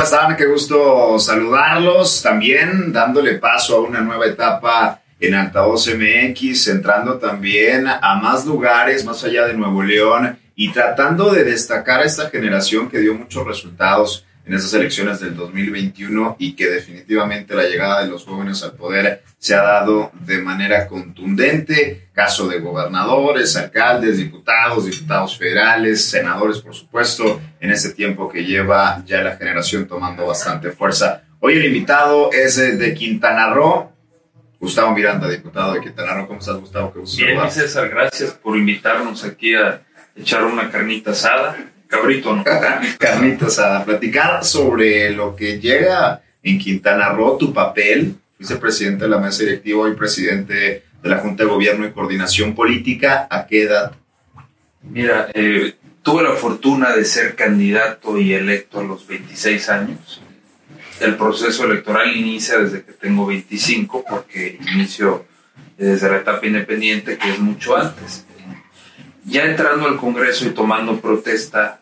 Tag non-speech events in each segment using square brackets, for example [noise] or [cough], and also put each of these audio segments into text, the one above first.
¿Cómo están? Qué gusto saludarlos. También dándole paso a una nueva etapa en Altavoz MX, entrando también a más lugares más allá de Nuevo León y tratando de destacar a esta generación que dio muchos resultados en esas elecciones del 2021 y que definitivamente la llegada de los jóvenes al poder se ha dado de manera contundente. Caso de gobernadores, alcaldes, diputados, diputados federales, senadores, por supuesto, en este tiempo que lleva ya la generación tomando bastante fuerza. Hoy el invitado es de Quintana Roo. Gustavo Miranda, diputado de Quintana Roo. ¿Cómo estás, Gustavo? Qué Bien, César, gracias por invitarnos aquí a echar una carnita asada Cabrito, ¿no? Carnita asada. Platicar sobre lo que llega en Quintana Roo, tu papel. Fuiste presidente de la mesa directiva y presidente de la Junta de Gobierno y Coordinación Política. ¿A qué edad? Mira, eh, tuve la fortuna de ser candidato y electo a los 26 años. El proceso electoral inicia desde que tengo 25 porque inicio desde la etapa independiente que es mucho antes. Ya entrando al Congreso y tomando protesta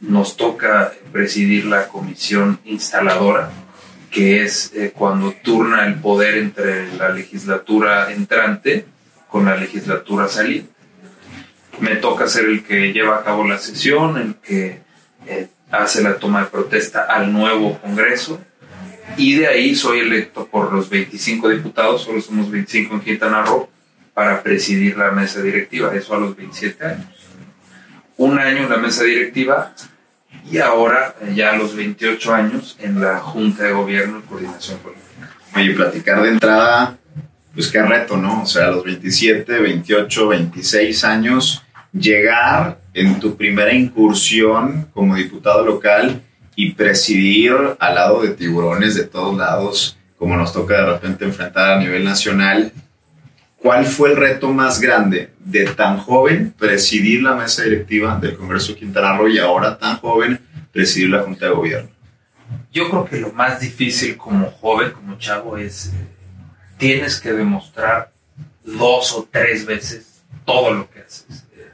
nos toca presidir la comisión instaladora, que es eh, cuando turna el poder entre la legislatura entrante con la legislatura saliente. Me toca ser el que lleva a cabo la sesión, el que eh, hace la toma de protesta al nuevo Congreso, y de ahí soy electo por los 25 diputados, solo somos 25 en Quintana Roo, para presidir la mesa directiva, eso a los 27 años un año en la mesa directiva y ahora eh, ya a los 28 años en la Junta de Gobierno y Coordinación Política. Oye, platicar de entrada, pues qué reto, ¿no? O sea, a los 27, 28, 26 años, llegar en tu primera incursión como diputado local y presidir al lado de tiburones de todos lados, como nos toca de repente enfrentar a nivel nacional, ¿Cuál fue el reto más grande de tan joven presidir la mesa directiva del Congreso de Quintana Roo y ahora tan joven presidir la Junta de Gobierno? Yo creo que lo más difícil como joven, como chavo, es eh, tienes que demostrar dos o tres veces todo lo que haces. Eh,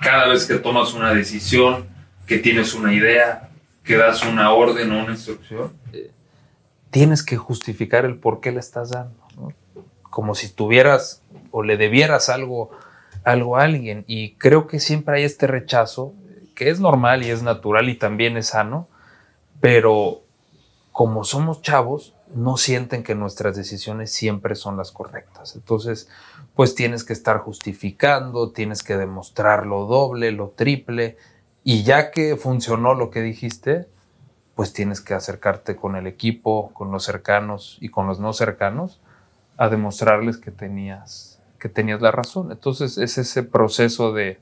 cada vez que tomas una decisión, que tienes una idea, que das una orden o una instrucción, eh, tienes que justificar el por qué le estás dando. Como si tuvieras o le debieras algo, algo a alguien. Y creo que siempre hay este rechazo, que es normal y es natural y también es sano, pero como somos chavos, no sienten que nuestras decisiones siempre son las correctas. Entonces, pues tienes que estar justificando, tienes que demostrar lo doble, lo triple, y ya que funcionó lo que dijiste, pues tienes que acercarte con el equipo, con los cercanos y con los no cercanos, a demostrarles que tenías que tenías la razón. Entonces es ese proceso de,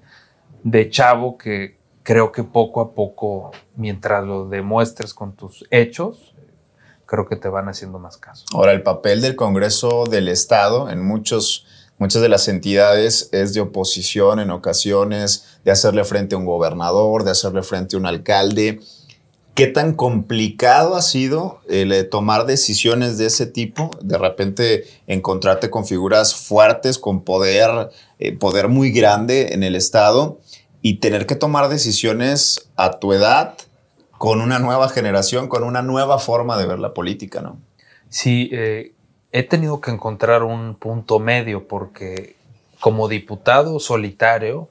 de chavo que creo que poco a poco, mientras lo demuestres con tus hechos, creo que te van haciendo más caso. Ahora, el papel del Congreso del Estado en muchos, muchas de las entidades es de oposición en ocasiones, de hacerle frente a un gobernador, de hacerle frente a un alcalde. ¿Qué tan complicado ha sido eh, tomar decisiones de ese tipo? De repente encontrarte con figuras fuertes, con poder, eh, poder muy grande en el Estado y tener que tomar decisiones a tu edad con una nueva generación, con una nueva forma de ver la política, ¿no? Sí, eh, he tenido que encontrar un punto medio porque como diputado solitario,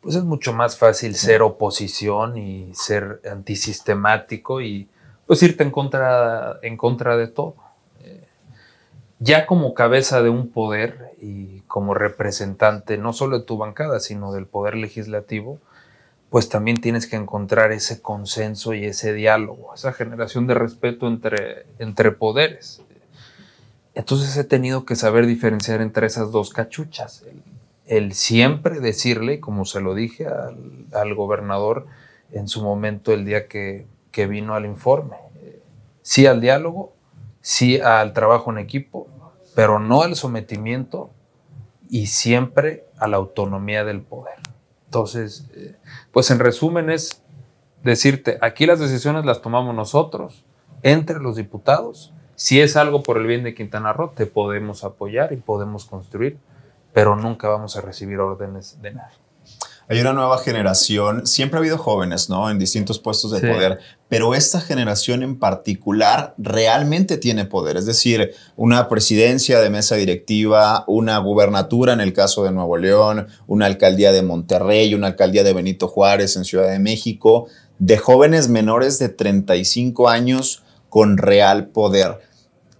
pues es mucho más fácil ser oposición y ser antisistemático y pues irte en contra, en contra de todo. Eh, ya como cabeza de un poder y como representante no solo de tu bancada, sino del poder legislativo, pues también tienes que encontrar ese consenso y ese diálogo, esa generación de respeto entre, entre poderes. Entonces he tenido que saber diferenciar entre esas dos cachuchas, el siempre decirle, como se lo dije al, gobernador en su momento el día que, vino al informe, sí al diálogo, sí al trabajo en equipo, pero no al sometimiento y siempre a la autonomía del poder. Entonces, eh, pues en resumen es decirte, aquí las decisiones las tomamos nosotros, entre los diputados. Si es algo por el bien de Quintana Roo, te podemos apoyar y podemos construir pero nunca vamos a recibir órdenes de nadie. Hay una nueva generación, siempre ha habido jóvenes, ¿no? En distintos puestos de poder, pero esta generación en particular realmente tiene poder, es decir, una presidencia de mesa directiva, una gubernatura en el caso de Nuevo León, una alcaldía de Monterrey, una alcaldía de Benito Juárez en Ciudad de México, de jóvenes menores de 35 años con real poder.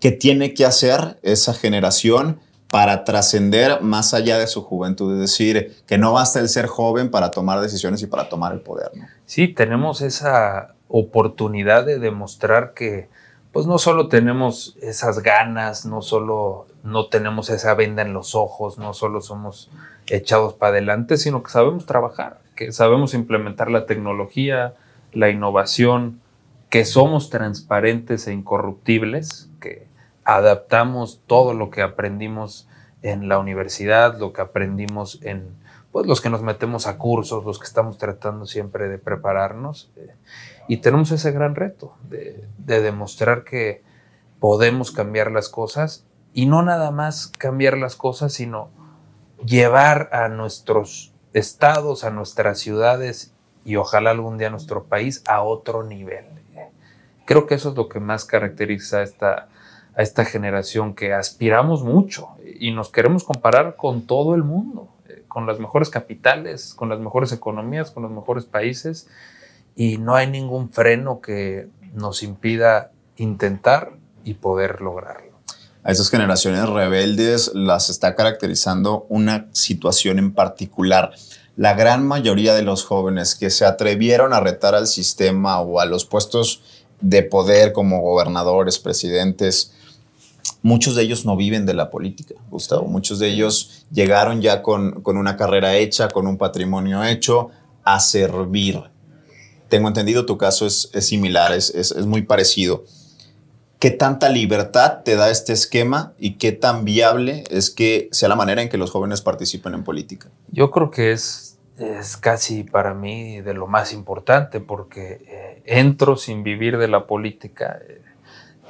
¿Qué tiene que hacer esa generación? Para trascender más allá de su juventud, es decir, que no basta el ser joven para tomar decisiones y para tomar el poder. Sí, tenemos esa oportunidad de demostrar que pues no solo tenemos esas ganas, no solo no tenemos esa venda en los ojos, no solo somos echados para adelante, sino que sabemos trabajar, que sabemos implementar la tecnología, la innovación, que somos transparentes e incorruptibles, que adaptamos todo lo que aprendimos en la universidad, lo que aprendimos en pues, los que nos metemos a cursos, los que estamos tratando siempre de prepararnos. Eh, y tenemos ese gran reto de, de demostrar que podemos cambiar las cosas y no nada más cambiar las cosas, sino llevar a nuestros estados, a nuestras ciudades y ojalá algún día a nuestro país a otro nivel. Creo que eso es lo que más caracteriza esta, a esta generación que aspiramos mucho y nos queremos comparar con todo el mundo, eh, con las mejores capitales, con las mejores economías, con los mejores países y no hay ningún freno que nos impida intentar y poder lograrlo. A esas generaciones rebeldes las está caracterizando una situación en particular. La gran mayoría de los jóvenes que se atrevieron a retar al sistema o a los puestos de poder como gobernadores, presidentes, muchos de ellos no viven de la política, Gustavo. Muchos de ellos llegaron ya con, una carrera hecha, con un patrimonio hecho, a servir. Tengo entendido, tu caso es, similar, es, es, muy parecido. ¿Qué tanta libertad te da este esquema y qué tan viable es que sea la manera en que los jóvenes participen en política? Yo creo que es, es casi para mí de lo más importante porque eh, entro sin vivir de la política. Eh,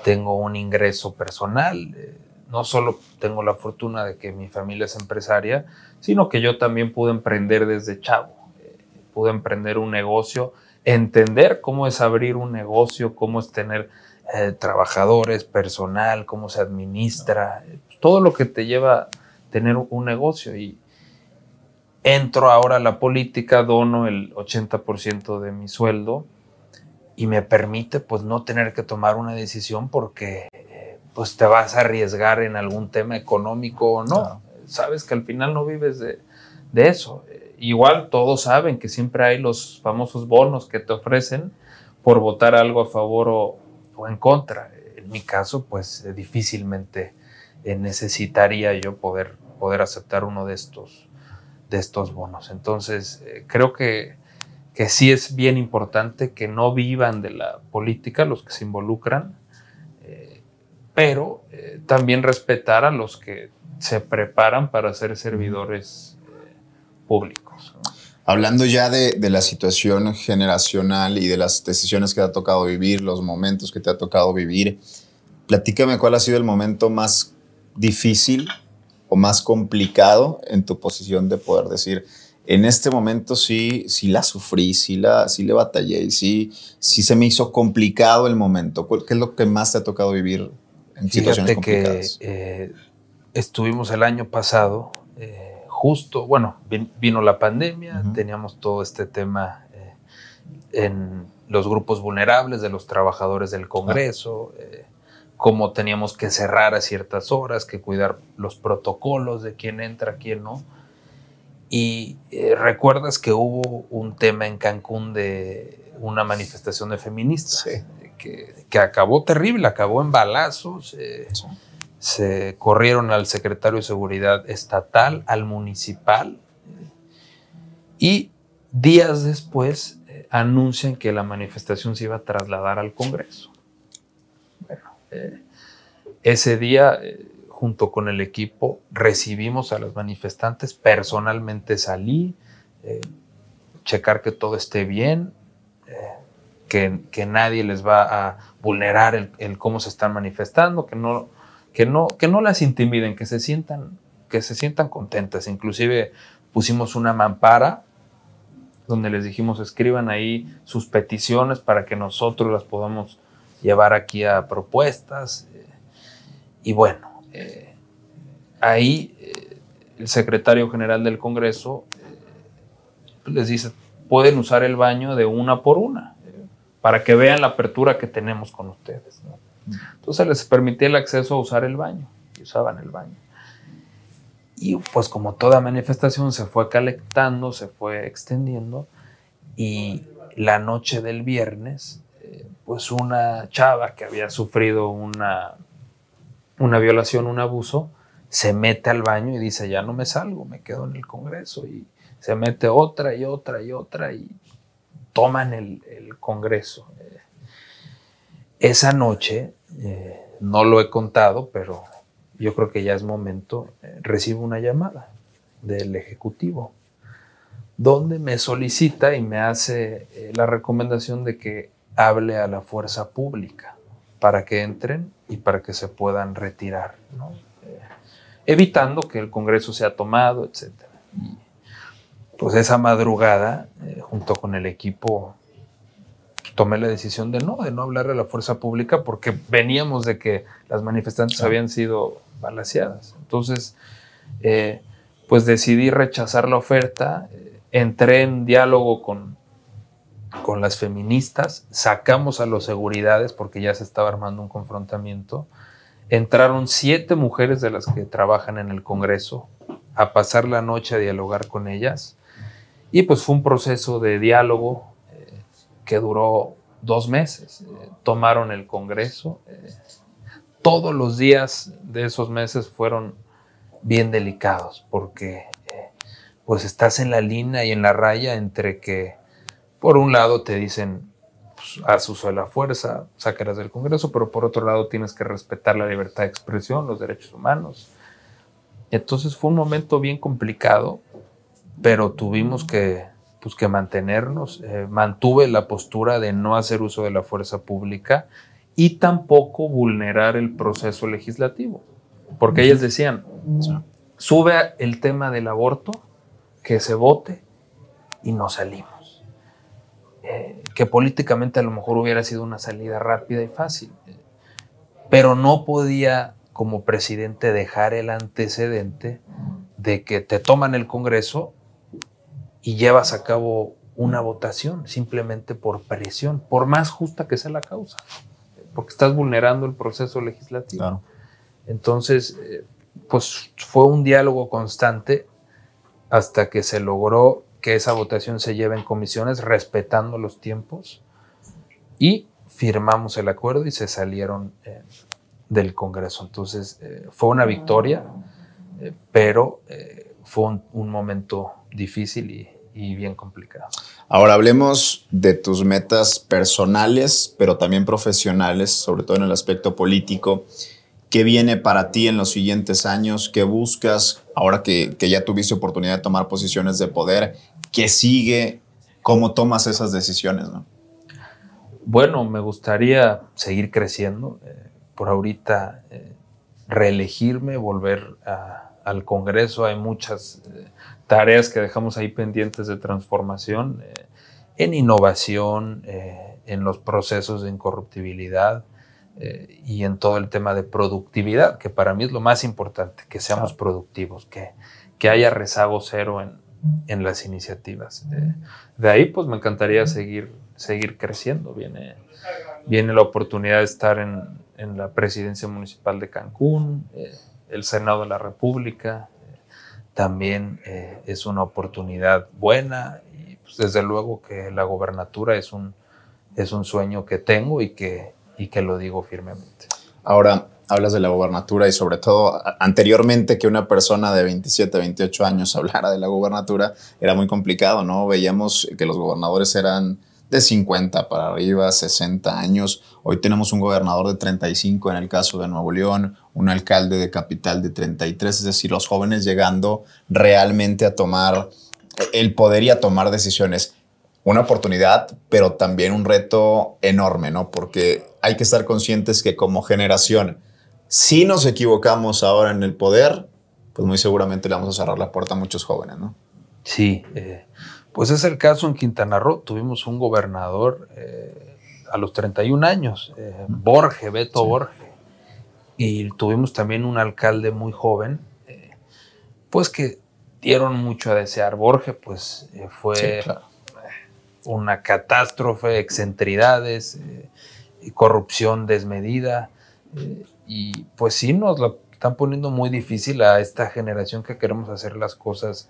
tengo un ingreso personal. Eh, no solo tengo la fortuna de que mi familia es empresaria, sino que yo también pude emprender desde chavo. Eh, pude emprender un negocio, entender cómo es abrir un negocio, cómo es tener eh, trabajadores, personal, cómo se administra, todo lo que te lleva a tener un negocio. Y entro ahora a la política, dono el 80% de mi sueldo y me permite pues no tener que tomar una decisión porque pues te vas a arriesgar en algún tema económico o no. Sabes que al final no vives de, eso. Igual todos saben que siempre hay los famosos bonos que te ofrecen por votar algo a favor o, en contra. En mi caso, pues difícilmente eh, necesitaría yo poder, poder aceptar uno de estos, de estos bonos. Entonces, eh, creo que que sí es bien importante que no vivan de la política los que se involucran, eh, pero eh, también respetar a los que se preparan para ser servidores eh, públicos. Hablando ya de, de, la situación generacional y de las decisiones que te ha tocado vivir, los momentos que te ha tocado vivir, platícame cuál ha sido el momento más difícil o más complicado en tu posición de poder decir, en este momento sí, sí la sufrí, sí, la, sí le batallé, sí, sí se me hizo complicado el momento. ¿Qué es lo que más te ha tocado vivir en situaciones complicadas? que eh, estuvimos el año pasado, eh, justo, bueno, vino la pandemia, teníamos todo este tema eh, en los grupos vulnerables de los trabajadores del Congreso, cómo teníamos que cerrar a ciertas horas, que cuidar los protocolos de quién entra, quién no y eh, recuerdas que hubo un tema en Cancún de una manifestación de feministas que, que, acabó terrible, acabó en balazos. Eh, se corrieron al secretario de Seguridad Estatal, al municipal, y días después eh, anuncian que la manifestación se iba a trasladar al Congreso. Bueno, ese día junto con el equipo, recibimos a los manifestantes, personalmente salí, eh, checar que todo esté bien, eh, que, nadie les va a vulnerar el, cómo se están manifestando, que no, que, no, que no las intimiden, que se sientan, que se sientan contentas. Inclusive pusimos una mampara donde les dijimos escriban ahí sus peticiones para que nosotros las podamos llevar aquí a propuestas. y bueno, eh, ahí eh, el secretario general del Congreso eh, les dice, pueden usar el baño de una por una, para que vean la apertura que tenemos con ustedes. Entonces les permitía el acceso a usar el baño, y usaban el baño. Y pues como toda manifestación se fue calentando, se fue extendiendo, y la noche del viernes, pues una chava que había sufrido una, una violación, un abuso, se mete al baño y dice, ya no me salgo, me quedo en el Congreso. Y se mete otra y otra y otra y toman el, Congreso. Eh, esa noche, eh, no lo he contado, pero yo creo que ya es momento, recibo una llamada del Ejecutivo donde me solicita y me hace eh, la recomendación de que hable a la fuerza pública para que entren y para que se puedan retirar, eh, evitando que el Congreso sea tomado, etc. pues esa madrugada, eh, junto con el equipo, tomé la decisión de no, de no hablar a la fuerza pública porque veníamos de que las manifestantes habían sido balaseadas. Entonces, pues decidí rechazar la oferta entré en diálogo con, con las feministas, sacamos a los seguridades porque ya se estaba armando un confrontamiento. Entraron siete mujeres de las que trabajan en el Congreso a pasar la noche a dialogar con ellas. Y pues fue un proceso de diálogo eh, que duró dos meses. Eh, tomaron el Congreso. Eh, todos los días de esos meses fueron bien delicados porque pues estás en la línea y en la raya entre que, por un lado, te dicen, pues, haz uso de la fuerza, sácalas del Congreso, pero por otro lado tienes que respetar la libertad de expresión, los derechos humanos. Entonces fue un momento bien complicado, pero tuvimos que, pues, que mantenernos. Eh, mantuve la postura de no hacer uso de la fuerza pública y tampoco vulnerar el proceso legislativo, porque ellas decían, sube el tema del aborto que se vote y nos salimos. Eh, que políticamente a lo mejor hubiera sido una salida rápida y fácil, pero no podía como presidente dejar el antecedente de que te toman el Congreso y llevas a cabo una votación simplemente por presión, por más justa que sea la causa, porque estás vulnerando el proceso legislativo. Entonces, eh, pues fue un diálogo constante hasta que se logró que esa votación se lleve en comisiones respetando los tiempos y firmamos el acuerdo y se salieron eh, del Congreso. Entonces eh, fue una victoria, eh, pero fue un, momento difícil y, y bien complicado. Ahora hablemos de tus metas personales, pero también profesionales, sobre todo en el aspecto político. ¿Qué viene para ti en los siguientes años? ¿Qué buscas ahora que, ya tuviste oportunidad de tomar posiciones de poder? ¿Qué sigue? ¿Cómo tomas esas decisiones? Bueno, me gustaría seguir creciendo. Eh, por ahorita, eh, reelegirme, volver al Congreso. Hay muchas eh, tareas que dejamos ahí pendientes de transformación en innovación, en los procesos de incorruptibilidad eh, y en todo el tema de productividad, que para mí es lo más importante, que seamos productivos, que, que haya rezago cero en, en las iniciativas. Eh, de ahí, pues me encantaría seguir, seguir creciendo. Viene, viene la oportunidad de estar en, en la presidencia municipal de Cancún, eh, el Senado de la República. también es una oportunidad buena y pues, desde luego que la gobernatura es un, es un sueño que tengo y que, y que lo digo firmemente. Ahora, hablas de la gobernatura y sobre todo anteriormente que una persona de 27, 28 años [laughs] hablara de la gobernatura era muy complicado, ¿no? Veíamos que los gobernadores eran de 50 para arriba, 60 años. Hoy tenemos un gobernador de 35 en el caso de Nuevo León, un alcalde de capital de 33, es decir, los jóvenes llegando realmente a tomar el poder y a tomar decisiones una oportunidad, pero también un reto enorme, ¿no? Porque hay que estar conscientes que como generación, si nos equivocamos ahora en el poder, pues muy seguramente le vamos a cerrar la puerta a muchos jóvenes, ¿no? Sí, eh, Pues es el caso en Quintana Roo. Tuvimos un gobernador eh, a los 31 años, eh, Borge, Beto Borge. Y tuvimos también un alcalde muy joven, pues que dieron mucho a desear. Borge, pues fue una catástrofe, excentridades, corrupción desmedida. y pues sí, nos lo están poniendo muy difícil a esta generación que queremos hacer las cosas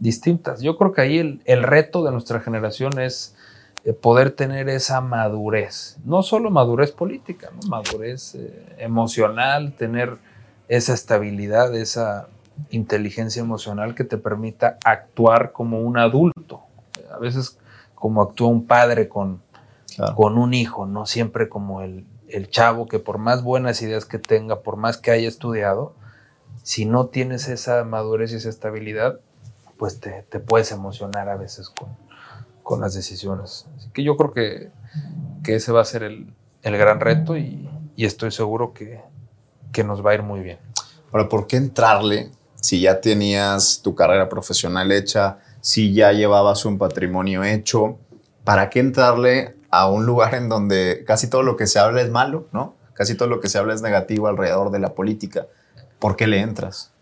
distintas. Yo creo que ahí el, reto de nuestra generación es eh, poder tener esa madurez, no solo madurez política, madurez eh, emocional, tener esa estabilidad, esa inteligencia emocional que te permita actuar como un adulto. A veces como actúa un padre con, con un hijo, no siempre como el, el chavo que por más buenas ideas que tenga, por más que haya estudiado, si no tienes esa madurez y esa estabilidad, pues te, puedes emocionar a veces con, con, las decisiones. Así que yo creo que, que ese va a ser el, el gran reto y, y, estoy seguro que, que nos va a ir muy bien. Ahora, ¿por qué entrarle si ya tenías tu carrera profesional hecha, si ya llevabas un patrimonio hecho? ¿Para qué entrarle a un lugar en donde casi todo lo que se habla es malo, ¿no? Casi todo lo que se habla es negativo alrededor de la política. ¿Por qué le entras?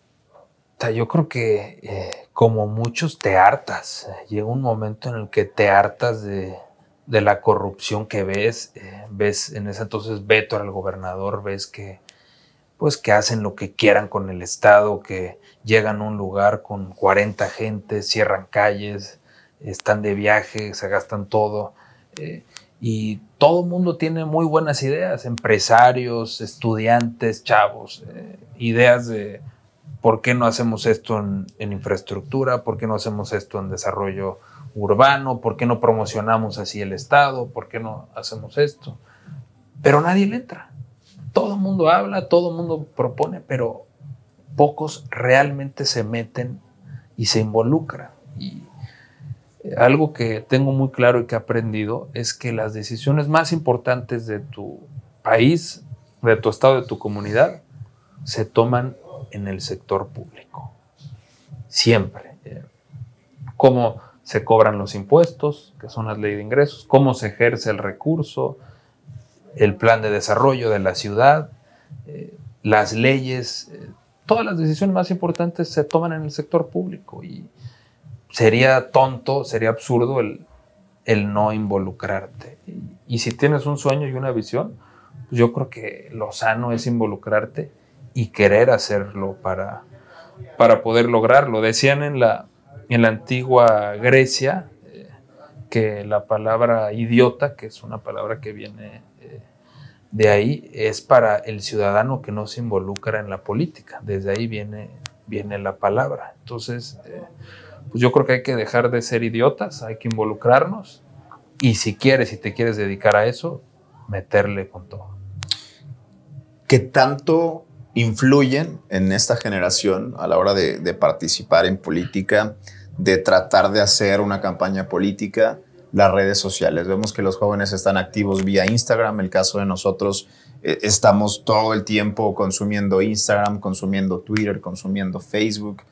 Yo creo que eh, como muchos te hartas. Llega un momento en el que te hartas de, la corrupción que ves. Eh, ves en ese entonces Beto al gobernador, ves que pues que hacen lo que quieran con el Estado, que llegan a un lugar con 40 gentes, cierran calles, están de viaje, se gastan todo. Eh, y todo el mundo tiene muy buenas ideas, empresarios, estudiantes, chavos, ideas de ¿por qué no hacemos esto en, infraestructura? ¿Por qué no hacemos esto en desarrollo urbano? ¿Por qué no promocionamos así el Estado? ¿Por qué no hacemos esto? Pero nadie le entra. Todo el mundo habla, todo el mundo propone, pero pocos realmente se meten y se involucran. Y algo que tengo muy claro y que he aprendido es que las decisiones más importantes de tu país, de tu estado, de tu comunidad, se toman en el sector público. Siempre. Eh, cómo se cobran los impuestos, que son las leyes de ingresos, cómo se ejerce el recurso, el plan de desarrollo de la ciudad, eh, las leyes, eh, todas las decisiones más importantes se toman en el sector público y sería tonto, sería absurdo el, el no involucrarte. Y, si tienes un sueño y una visión, pues yo creo que lo sano es involucrarte y querer hacerlo para, para poder lograrlo. Decían en la, en la antigua Grecia eh, que la palabra idiota, que es una palabra que viene de ahí, es para el ciudadano que no se involucra en la política. Desde ahí viene, viene la palabra. Entonces, eh, pues yo creo que hay que dejar de ser idiotas, hay que involucrarnos y si quieres, si te quieres dedicar a eso, meterle con todo. ¿Qué tanto influyen en esta generación a la hora de, participar en política, de tratar de hacer una campaña política, las redes sociales. Vemos que los jóvenes están activos vía Instagram. El caso de nosotros, eh, estamos todo el tiempo consumiendo Instagram, consumiendo Twitter, consumiendo Facebook.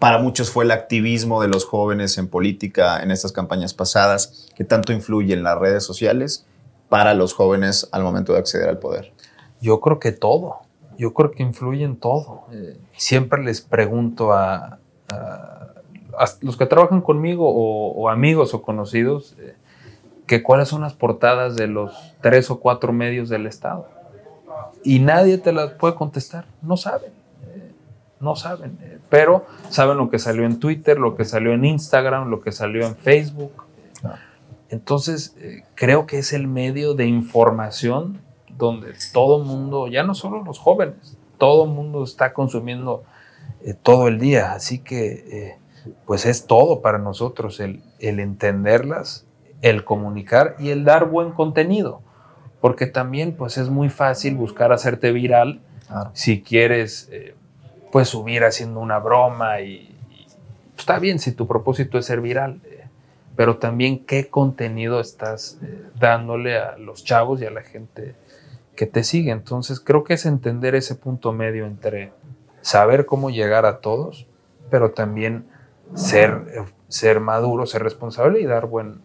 Para muchos fue el activismo de los jóvenes en política en estas campañas pasadas. ¿Qué tanto influyen las redes sociales para los jóvenes al momento de acceder al poder? Yo creo que todo yo creo que influye en todo. Eh, siempre les pregunto a, los que trabajan conmigo o, amigos o conocidos eh, que cuáles son las portadas de los tres o cuatro medios del Estado. Y nadie te las puede contestar. No saben. Eh, no saben. pero saben lo que salió en Twitter, lo que salió en Instagram, lo que salió en Facebook. Entonces, creo que es el medio de información donde todo el mundo, ya no solo los jóvenes, todo el mundo está consumiendo eh, todo el día. Así que, eh, pues es todo para nosotros el, entenderlas, el comunicar y el dar buen contenido. Porque también, pues es muy fácil buscar hacerte viral si quieres, eh, pues subir haciendo una broma y, pues, está bien si tu propósito es ser viral pero también qué contenido estás dándole a los chavos y a la gente que te sigue. Entonces creo que es entender ese punto medio entre saber cómo llegar a todos, pero también ser ser maduro, ser responsable y dar buen,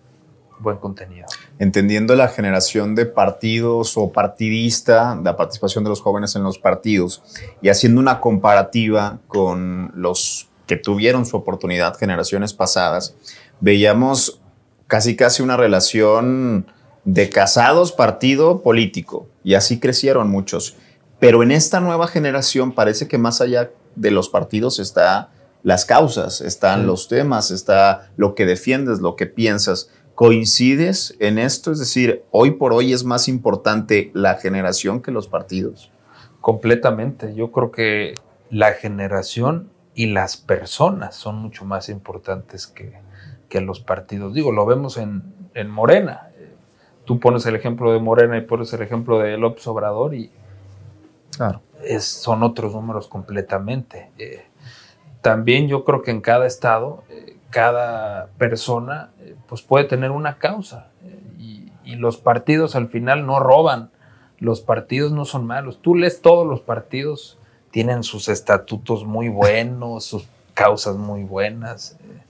buen contenido. Entendiendo la generación de partidos o partidista, la participación de los jóvenes en los partidos y haciendo una comparativa con los que tuvieron su oportunidad generaciones pasadas, veíamos casi casi una relación de casados partido político y así crecieron muchos. Pero en esta nueva generación parece que más allá de los partidos está las causas, están los temas, está lo que defiendes, lo que piensas. ¿Coincides en esto? Es decir, hoy por hoy es más importante la generación que los partidos. Completamente. Yo creo que la generación y las personas son mucho más importantes que, los partidos. Digo, lo vemos en, Morena. Tú pones el ejemplo de Morena y pones el ejemplo de López Obrador y claro. son otros números completamente. Eh, también yo creo que en cada estado, eh, cada persona eh, pues puede tener una causa y, y los partidos al final no roban. Los partidos no son malos. Tú lees todos los partidos tienen sus estatutos muy buenos, sus causas muy buenas, eh,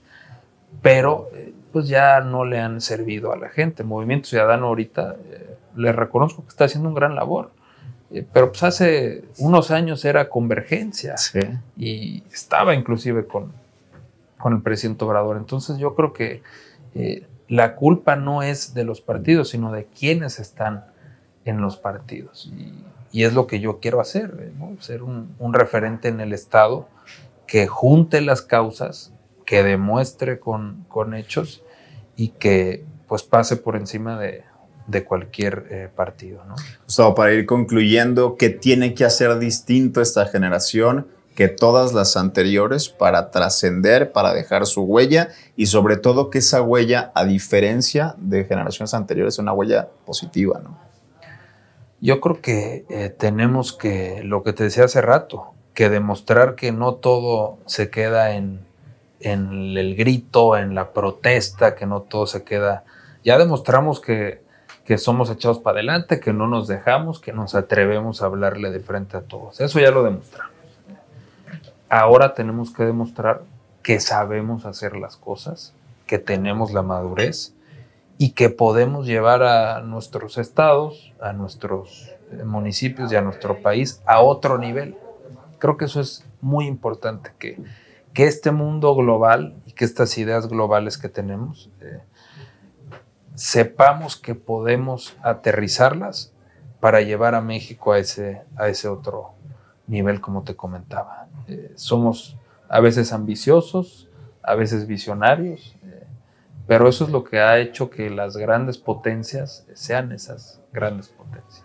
pero eh, pues ya no le han servido a la gente. Movimiento Ciudadano ahorita eh, le reconozco que está haciendo un gran labor, pero pues hace unos años era convergencia y estaba inclusive con, con el presidente Obrador. Entonces yo creo que la culpa no es de los partidos, sino de quienes están en los partidos. Y, y es lo que yo quiero hacer, ser un, referente en el Estado que junte las causas, que demuestre con, con hechos y que pues pase por encima de, cualquier eh, partido. ¿no? Gustavo, para ir concluyendo, ¿qué tiene que hacer distinto esta generación que todas las anteriores para trascender, para dejar su huella y sobre todo que esa huella, a diferencia de generaciones anteriores, es una huella positiva, ¿no? Yo creo que eh, tenemos que, lo que te decía hace rato, que demostrar que no todo se queda en, el grito, en la protesta, que no todo se queda. Ya demostramos que, que somos echados para adelante, que no nos dejamos, que nos atrevemos a hablarle de frente a todos. Eso ya lo demostramos. Ahora tenemos que demostrar que sabemos hacer las cosas, que tenemos la madurez y que podemos llevar a nuestros estados, a nuestros eh, municipios y a nuestro país a otro nivel. Creo que eso es muy importante, que, que este mundo global y que estas ideas globales que tenemos, eh, sepamos que podemos aterrizarlas para llevar a México a ese, a ese otro nivel, como te comentaba. Eh, somos a veces ambiciosos, a veces visionarios, pero eso es lo que ha hecho que las grandes potencias sean esas grandes potencias.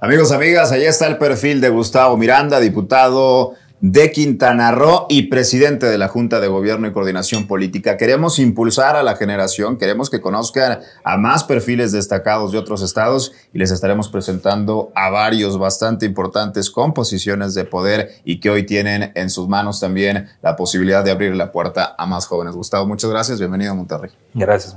Amigos, amigas, ahí está el perfil de Gustavo Miranda, diputado de Quintana Roo y presidente de la Junta de Gobierno y Coordinación Política. Queremos impulsar a la generación, queremos que conozcan a más perfiles destacados de otros estados y les estaremos presentando a varios bastante importantes con posiciones de poder y que hoy tienen en sus manos también la posibilidad de abrir la puerta a más jóvenes. Gustavo, muchas gracias. Bienvenido a Monterrey. Gracias,